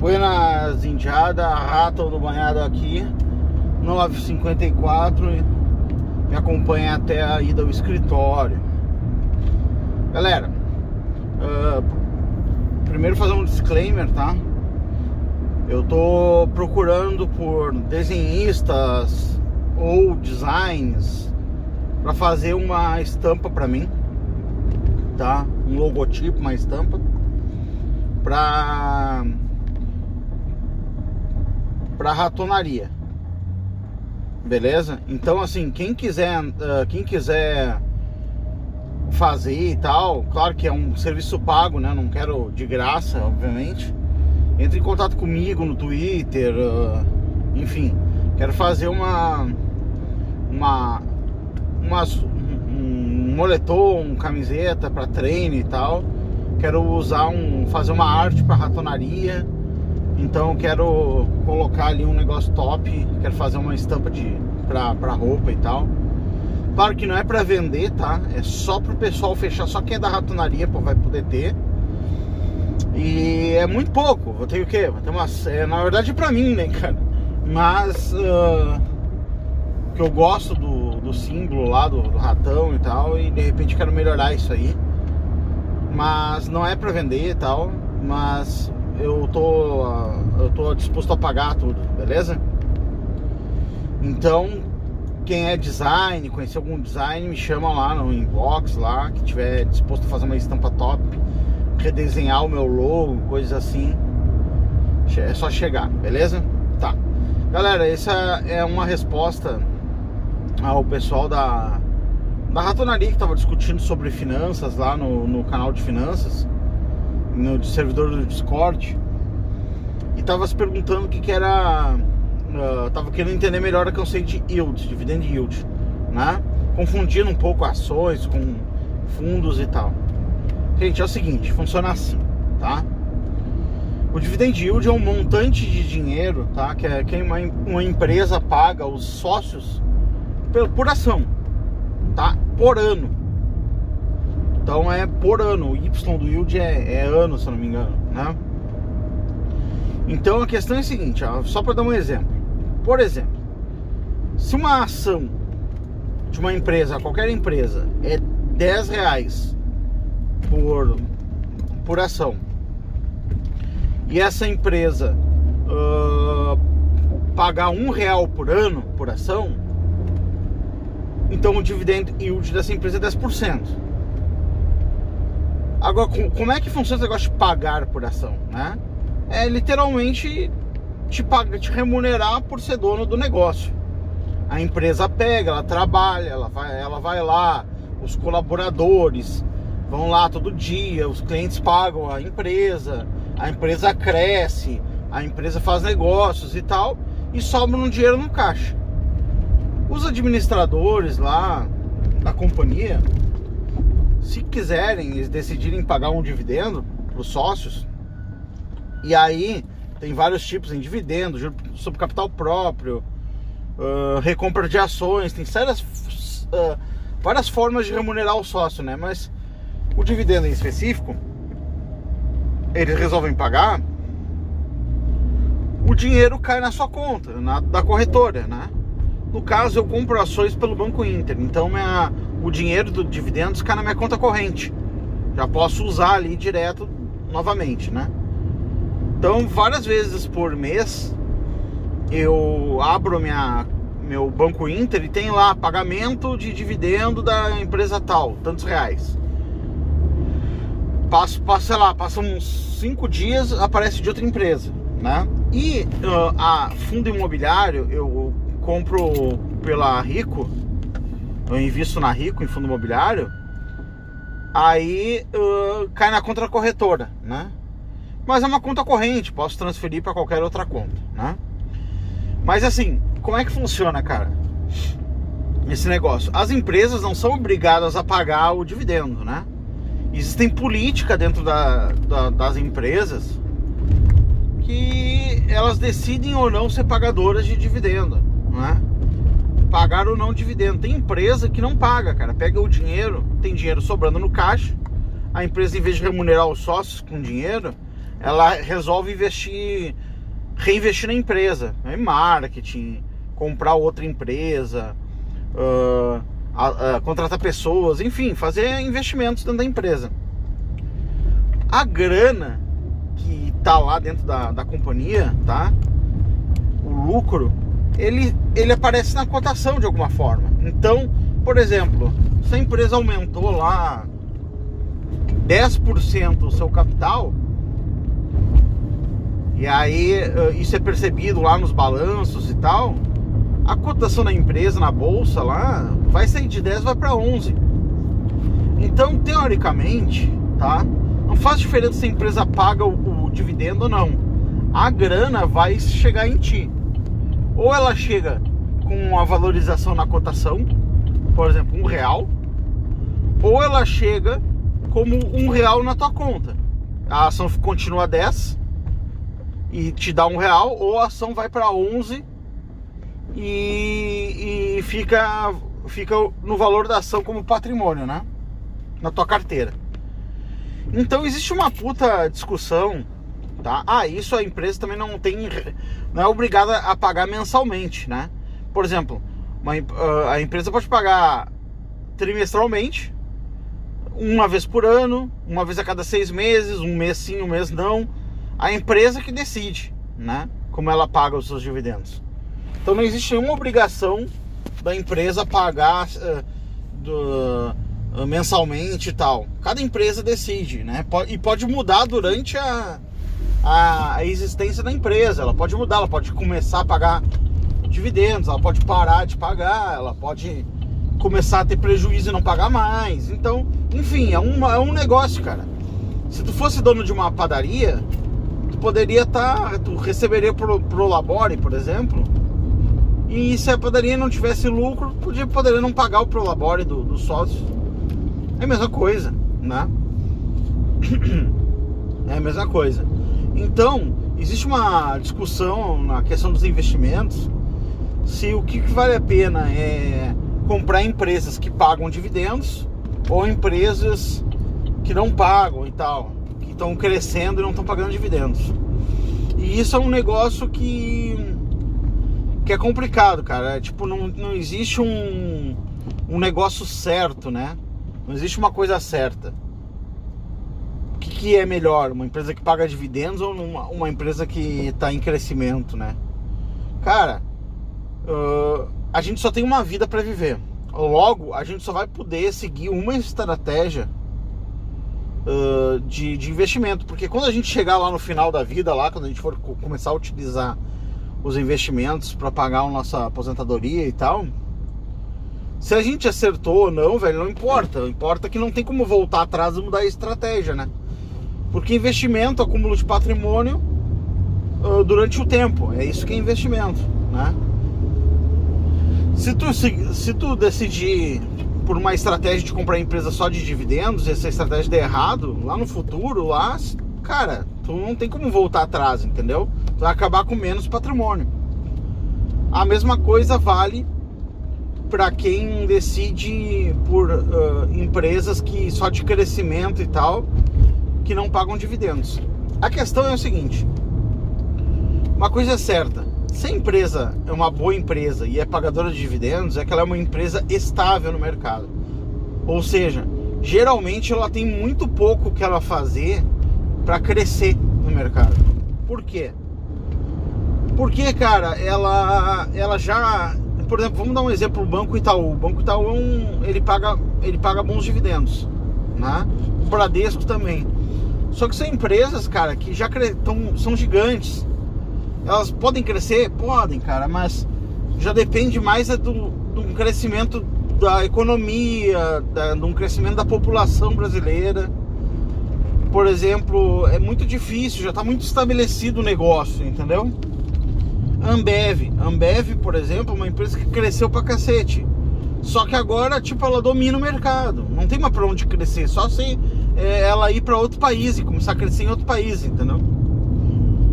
Buenas indiada, rata do banhado aqui, 954 me acompanha até a ida ao escritório. Galera, uh, primeiro fazer um disclaimer, tá? Eu tô procurando por desenhistas ou designs para fazer uma estampa para mim, tá? Um logotipo, uma estampa para para ratonaria. Beleza? Então assim, quem quiser, uh, quem quiser fazer e tal, claro que é um serviço pago, né? Não quero de graça, obviamente. Entre em contato comigo no Twitter, uh, enfim, quero fazer uma uma, uma um moletom, camiseta para treino e tal. Quero usar um fazer uma arte para ratonaria então quero colocar ali um negócio top, quero fazer uma estampa de pra, pra roupa e tal. Claro que não é para vender, tá? É só pro pessoal fechar, só quem é da ratonaria pô, vai poder ter. E é muito pouco, vou ter o quê? Vou ter umas. É, na verdade é pra mim, né, cara? Mas uh, que eu gosto do, do símbolo lá, do, do ratão e tal, e de repente quero melhorar isso aí. Mas não é para vender e tal, mas eu tô, eu tô disposto a pagar tudo, beleza? Então, quem é design, conhecer algum design, me chama lá no inbox lá, que tiver disposto a fazer uma estampa top, redesenhar o meu logo, coisas assim. É só chegar, beleza? Tá. Galera, essa é uma resposta ao pessoal da, da ratonaria que tava discutindo sobre finanças lá no, no canal de finanças no servidor do Discord e tava se perguntando o que, que era. Uh, tava querendo entender melhor a conceito de yield, dividend yield, né? Confundindo um pouco ações com fundos e tal. Gente, é o seguinte, funciona assim, tá? O dividend yield é um montante de dinheiro, tá? Que, é, que uma, uma empresa paga os sócios por, por ação, tá? Por ano. Então é por ano. O Y do yield é, é ano, se eu não me engano, né? Então a questão é a seguinte, ó, só para dar um exemplo. Por exemplo, se uma ação de uma empresa, qualquer empresa, é 10 reais por, por ação, e essa empresa uh, pagar um real por ano por ação, então o dividend yield dessa empresa é 10%. Agora, como é que funciona esse negócio de pagar por ação, né? É literalmente te, paga, te remunerar por ser dono do negócio. A empresa pega, ela trabalha, ela vai, ela vai lá, os colaboradores vão lá todo dia, os clientes pagam a empresa, a empresa cresce, a empresa faz negócios e tal, e sobra um dinheiro no caixa. Os administradores lá da companhia se quiserem, eles decidirem pagar um dividendo para os sócios, e aí tem vários tipos em dividendo, sobre capital próprio, uh, recompra de ações, tem várias, uh, várias formas de remunerar o sócio, né? Mas o dividendo em específico, eles resolvem pagar, o dinheiro cai na sua conta, na, da corretora, né? No caso, eu compro ações pelo Banco Inter, então minha, o dinheiro do dividendos cai na minha conta corrente. Já posso usar ali direto novamente, né? Então, várias vezes por mês eu abro minha, meu Banco Inter e tem lá pagamento de dividendo da empresa tal, tantos reais. Passo, passo sei lá, passa uns cinco dias, aparece de outra empresa, né? E uh, a fundo imobiliário eu compro pela Rico, eu invisto na Rico em fundo imobiliário, aí uh, cai na conta da corretora, né? Mas é uma conta corrente, posso transferir para qualquer outra conta, né? Mas assim, como é que funciona, cara? Esse negócio. As empresas não são obrigadas a pagar o dividendo, né? Existem política dentro da, da, das empresas que elas decidem ou não ser pagadoras de dividendo né? Pagar ou não dividendo. Tem empresa que não paga, cara. Pega o dinheiro, tem dinheiro sobrando no caixa. A empresa, em vez de remunerar os sócios com dinheiro, ela resolve investir, reinvestir na empresa, né? em marketing, comprar outra empresa, uh, contratar pessoas, enfim, fazer investimentos dentro da empresa. A grana que tá lá dentro da, da companhia, tá? O lucro, ele, ele aparece na cotação de alguma forma. Então, por exemplo, se a empresa aumentou lá 10% o seu capital, e aí eh, isso é percebido lá nos balanços e tal, a cotação da empresa na bolsa lá vai sair de 10 vai para 11. Então, teoricamente, tá? Não faz diferença se a empresa paga o, o dividendo ou não. A grana vai chegar em ti. Ou ela chega com a valorização na cotação, por exemplo, um real, ou ela chega como um real na tua conta. A ação continua 10 e te dá um real, ou a ação vai para 11 e, e fica, fica no valor da ação como patrimônio, né? Na tua carteira. Então existe uma puta discussão, tá? Ah, isso a empresa também não tem, não é obrigada a pagar mensalmente, né? Por exemplo, uma, ah, a empresa pode pagar trimestralmente, uma vez por ano, uma vez a cada seis meses, um mês sim, um mês não. A empresa que decide, né? Como ela paga os seus dividendos. Então não existe nenhuma obrigação da empresa pagar uh, do, uh, mensalmente e tal. Cada empresa decide, né? E pode mudar durante a, a, existência da empresa. Ela pode mudar, ela pode começar a pagar dividendos, ela pode parar de pagar, ela pode começar a ter prejuízo e não pagar mais. Então, enfim, é, uma, é um negócio, cara. Se tu fosse dono de uma padaria, tu poderia estar. Tá, tu receberia pro, pro Labore, por exemplo. E se a padaria não tivesse lucro, podia, poderia não pagar o Prolabore do, do sócio. É a mesma coisa, né? É a mesma coisa. Então, existe uma discussão na questão dos investimentos se o que vale a pena é comprar empresas que pagam dividendos ou empresas que não pagam e tal, que estão crescendo e não estão pagando dividendos. E isso é um negócio que que é complicado, cara. É, tipo, não, não existe um, um negócio certo, né? Não existe uma coisa certa. Que é melhor? Uma empresa que paga dividendos ou uma, uma empresa que está em crescimento, né? Cara, uh, a gente só tem uma vida para viver. Logo, a gente só vai poder seguir uma estratégia uh, de, de investimento. Porque quando a gente chegar lá no final da vida, lá, quando a gente for começar a utilizar os investimentos para pagar a nossa aposentadoria e tal. Se a gente acertou ou não, velho, não importa. Importa que não tem como voltar atrás e mudar a estratégia, né? Porque investimento, acúmulo de patrimônio uh, durante o tempo. É isso que é investimento, né? Se tu, se, se tu decidir por uma estratégia de comprar empresa só de dividendos, essa estratégia der errado, lá no futuro, lá, cara, tu não tem como voltar atrás, entendeu? Tu vai acabar com menos patrimônio. A mesma coisa vale para quem decide por uh, empresas que só de crescimento e tal, que não pagam dividendos. A questão é o seguinte: uma coisa é certa, se a empresa é uma boa empresa e é pagadora de dividendos, é que ela é uma empresa estável no mercado. Ou seja, geralmente ela tem muito pouco que ela fazer para crescer no mercado. Por quê? Porque, cara, ela, ela já, por exemplo, vamos dar um exemplo, o Banco Itaú. O Banco Itaú é um, ele paga, ele paga bons dividendos, né? O Bradesco também. Só que são empresas, cara, que já tão, são gigantes. Elas podem crescer, podem, cara, mas já depende mais é do, do crescimento da economia, da, de um crescimento da população brasileira por exemplo, é muito difícil, já está muito estabelecido o negócio, entendeu? Ambev, Ambev, por exemplo, é uma empresa que cresceu pra cacete. Só que agora, tipo, ela domina o mercado. Não tem mais pra onde crescer, só se ela ir para outro país e começar a crescer em outro país, entendeu?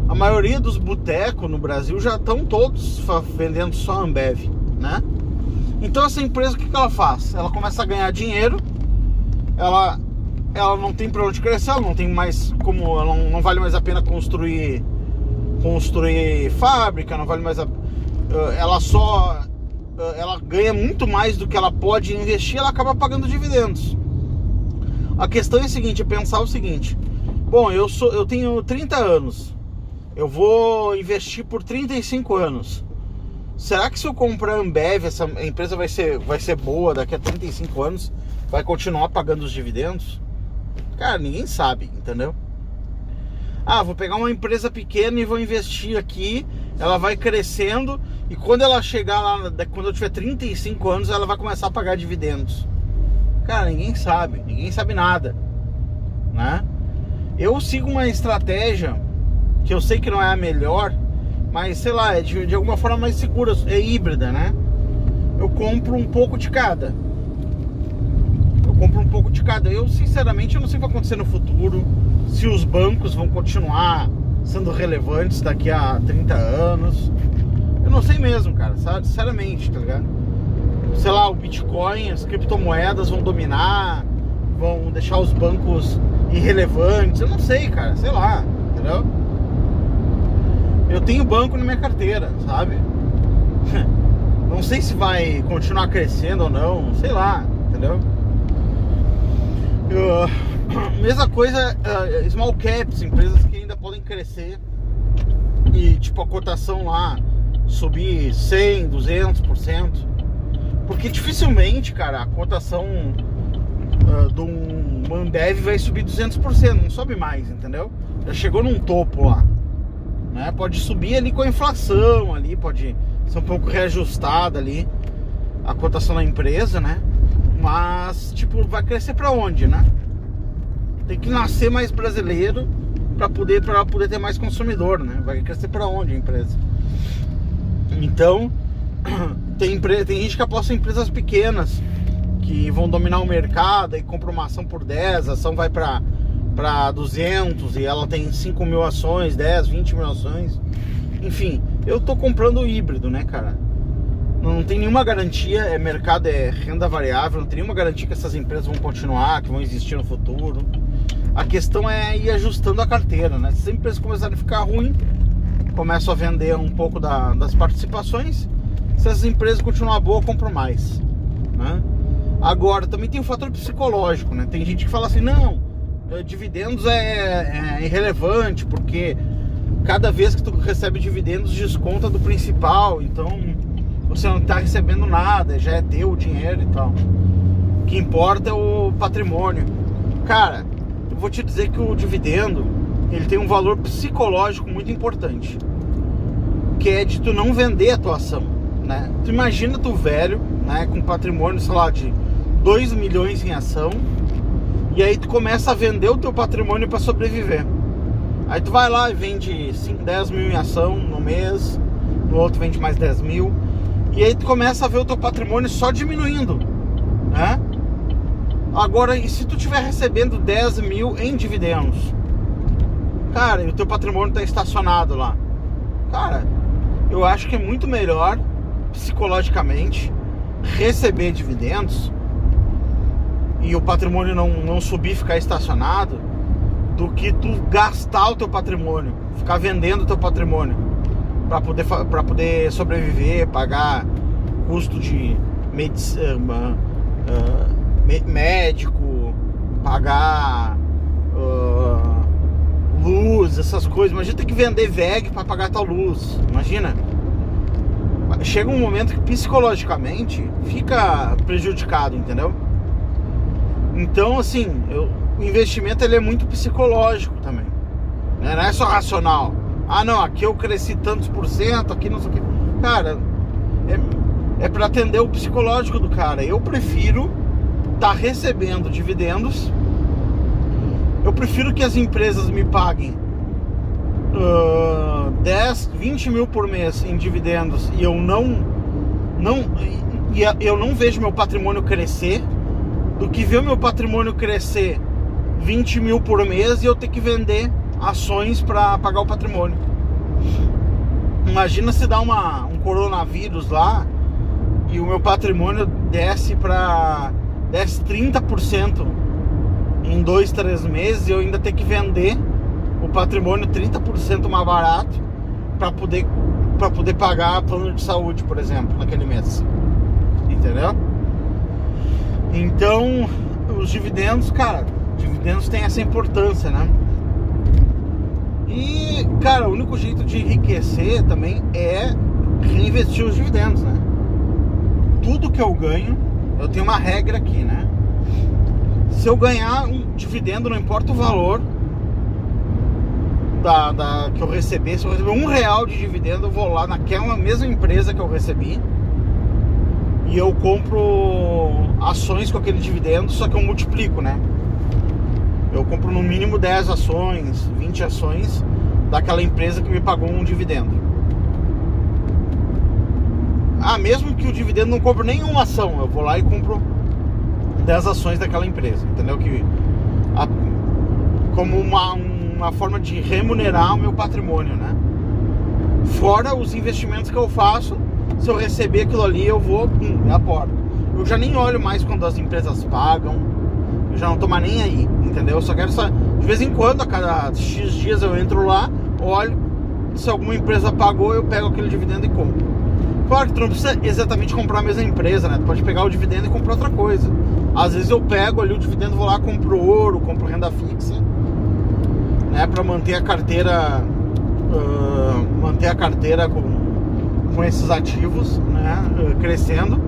A maioria dos botecos no Brasil já estão todos vendendo só Ambev, né? Então essa empresa o que, que ela faz? Ela começa a ganhar dinheiro, ela ela não tem para onde crescer, ela não tem mais como, não, não vale mais a pena construir construir fábrica, não vale mais a, eh, ela só eh, ela ganha muito mais do que ela pode investir, ela acaba pagando dividendos. A questão é a seguinte, é pensar o seguinte: bom, eu sou eu tenho 30 anos. Eu vou investir por 35 anos. Será que se eu comprar a Ambev, essa empresa vai ser, vai ser boa daqui a 35 anos? Vai continuar pagando os dividendos? Cara, ninguém sabe, entendeu? Ah, vou pegar uma empresa pequena e vou investir aqui, ela vai crescendo e quando ela chegar lá, quando eu tiver 35 anos, ela vai começar a pagar dividendos. Cara, ninguém sabe, ninguém sabe nada, né? Eu sigo uma estratégia que eu sei que não é a melhor, mas sei lá, é de, de alguma forma mais segura, é híbrida, né? Eu compro um pouco de cada compro um pouco de cada. Eu, sinceramente, eu não sei o que vai acontecer no futuro, se os bancos vão continuar sendo relevantes daqui a 30 anos. Eu não sei mesmo, cara? Sinceramente, tá ligado? Sei lá, o Bitcoin, as criptomoedas vão dominar, vão deixar os bancos irrelevantes. Eu não sei, cara, sei lá, entendeu? Eu tenho banco na minha carteira, sabe? Não sei se vai continuar crescendo ou não, sei lá, entendeu? Uh, mesma coisa, uh, small caps, empresas que ainda podem crescer e tipo a cotação lá subir 100, 200%. Porque dificilmente, cara, a cotação uh, de um Mandev vai subir 200%, não sobe mais, entendeu? Já chegou num topo lá. Né? Pode subir ali com a inflação ali, pode ser um pouco reajustada ali a cotação da empresa, né? Mas, tipo, vai crescer para onde, né? Tem que nascer mais brasileiro para poder para poder ter mais consumidor, né? Vai crescer para onde a empresa? Então, tem tem gente que aposta em empresas pequenas que vão dominar o mercado e compra uma ação por 10, a ação vai para para 200 e ela tem 5 mil ações, 10, 20 mil ações. Enfim, eu tô comprando o híbrido, né, cara? não tem nenhuma garantia, é mercado, é renda variável, não tem nenhuma garantia que essas empresas vão continuar, que vão existir no futuro. A questão é ir ajustando a carteira, né? Se as empresas começarem a ficar ruim, começam a vender um pouco da, das participações. Se as empresas continuarem boas, compro mais. Né? Agora, também tem o fator psicológico, né? Tem gente que fala assim, não, eh, dividendos é, é irrelevante, porque cada vez que tu recebe dividendos desconta do principal, então você não está recebendo nada, já é teu o dinheiro e tal. O que importa é o patrimônio. Cara, eu vou te dizer que o dividendo ele tem um valor psicológico muito importante, que é de tu não vender a tua ação, né? Tu imagina tu velho, né, com patrimônio, sei lá, de 2 milhões em ação, e aí tu começa a vender o teu patrimônio para sobreviver. Aí tu vai lá e vende 5, 10 mil em ação no mês, no outro vende mais 10 mil. E aí tu começa a ver o teu patrimônio só diminuindo, né? Agora, e se tu estiver recebendo 10 mil em dividendos? Cara, e o teu patrimônio está estacionado lá. Cara, eu acho que é muito melhor psicologicamente receber dividendos e o patrimônio não, não subir, ficar estacionado, do que tu gastar o teu patrimônio, ficar vendendo o teu patrimônio para poder, poder sobreviver, pagar custo de medicina, uh, médico, pagar uh, luz, essas coisas. Imagina ter que vender VEG para pagar tal luz. Imagina. Chega um momento que psicologicamente fica prejudicado, entendeu? Então, assim, eu, o investimento ele é muito psicológico também. Né? Não é só racional. Ah, não, aqui eu cresci tantos por cento, aqui não sei o que. Cara, é, é para atender o psicológico do cara. Eu prefiro estar tá recebendo dividendos. Eu prefiro que as empresas me paguem uh, 10, 20 mil por mês em dividendos e eu não, não, e eu não vejo meu patrimônio crescer do que ver meu patrimônio crescer 20 mil por mês e eu ter que vender ações para pagar o patrimônio. Imagina se dá uma, um coronavírus lá e o meu patrimônio desce para desce 30% em dois, três meses eu ainda ter que vender o patrimônio 30% mais barato para poder para poder pagar plano de saúde, por exemplo, naquele mês. Entendeu? Então, os dividendos, cara, dividendos têm essa importância, né? E, cara, o único jeito de enriquecer também é reinvestir os dividendos, né? Tudo que eu ganho, eu tenho uma regra aqui, né? Se eu ganhar um dividendo, não importa o valor, da, da, que eu receber, se eu receber um real de dividendo, eu vou lá naquela mesma empresa que eu recebi e eu compro ações com aquele dividendo, só que eu multiplico, né? Eu compro no mínimo 10 ações, 20 ações daquela empresa que me pagou um dividendo. Ah, mesmo que o dividendo não compre nenhuma ação, eu vou lá e compro 10 ações daquela empresa, entendeu? Que a, como uma, um uma forma de remunerar o meu patrimônio, né? Fora os investimentos que eu faço, se eu receber aquilo ali, eu vou, pum, me aporto. Eu já nem olho mais quando as empresas pagam, eu já não tô mais nem aí, entendeu? Eu só quero só, de vez em quando, a cada X dias eu entro lá, olho, se alguma empresa pagou, eu pego aquele dividendo e compro. Claro que tu não precisa exatamente comprar a mesma empresa, né? Tu pode pegar o dividendo e comprar outra coisa. Às vezes eu pego ali o dividendo, vou lá, compro ouro, compro renda fixa né, para manter a carteira uh, manter a carteira com, com esses ativos né, uh, crescendo.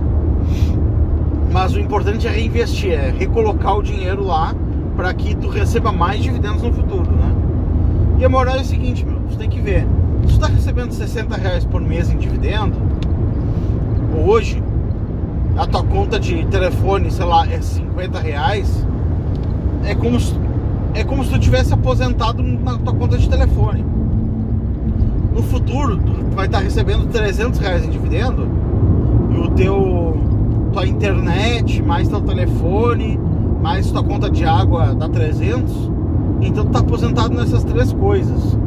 Mas o importante é reinvestir, é recolocar o dinheiro lá para que tu receba mais dividendos no futuro, né? E a moral é o seguinte, meu, você tem que ver, tu está recebendo 60 reais por mês em dividendo, hoje a tua conta de telefone, sei lá, é 50 reais, é como se é como se tu tivesse aposentado na tua conta de telefone. No futuro, tu vai estar recebendo 300 reais em dividendo e o teu tua internet, mais teu telefone, mais tua conta de água dá 300. Então tu tá aposentado nessas três coisas.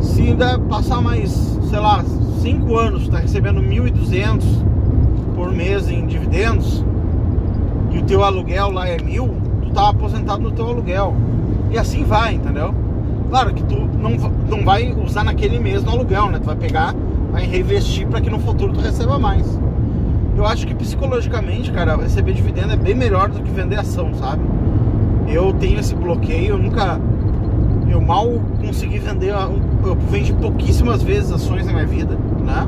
Se ainda passar mais, sei lá, 5 anos, tu tá recebendo 1.200 por mês em dividendos e o teu aluguel lá é mil, tá aposentado no teu aluguel. E assim vai, entendeu? Claro que tu não, não vai usar naquele mês no aluguel, né? Tu vai pegar, vai reinvestir para que no futuro tu receba mais. Eu acho que psicologicamente, cara, receber dividendo é bem melhor do que vender ação, sabe? Eu tenho esse bloqueio, eu nunca. Eu mal consegui vender. Eu vendi pouquíssimas vezes ações na minha vida, né?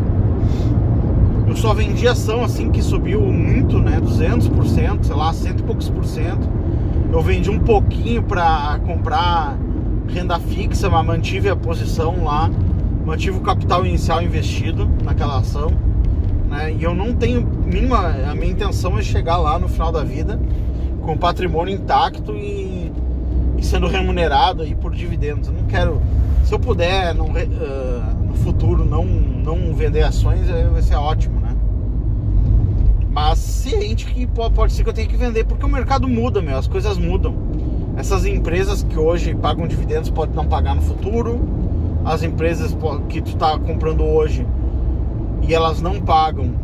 Eu só vendi ação assim que subiu muito, né? 200%, sei lá, cento e poucos por cento eu vendi um pouquinho para comprar renda fixa, mas mantive a posição lá, mantive o capital inicial investido naquela ação, né? E eu não tenho mínima, a minha intenção é chegar lá no final da vida com o patrimônio intacto e, e sendo remunerado aí por dividendos. Eu não quero, se eu puder não, uh, no futuro não, não vender ações, vai ser ótimo? Mas ciente que pode ser que eu tenha que vender, porque o mercado muda, meu, as coisas mudam. Essas empresas que hoje pagam dividendos podem não pagar no futuro. As empresas que tu está comprando hoje e elas não pagam,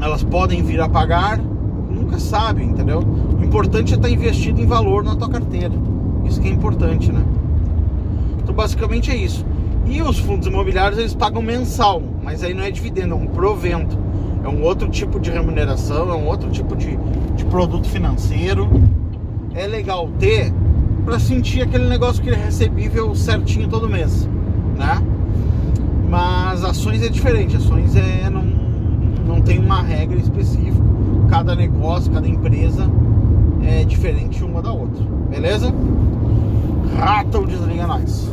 elas podem vir a pagar. Nunca sabe, entendeu? O importante é estar tá investido em valor na tua carteira. Isso que é importante, né? Então basicamente é isso. E os fundos imobiliários eles pagam mensal, mas aí não é dividendo, é um provento é um outro tipo de remuneração, é um outro tipo de, de produto financeiro. É legal ter para sentir aquele negócio que é recebível certinho todo mês, né? Mas ações é diferente, ações é não, não tem uma regra específica. Cada negócio, cada empresa é diferente uma da outra, beleza? Rata ou desliga nós.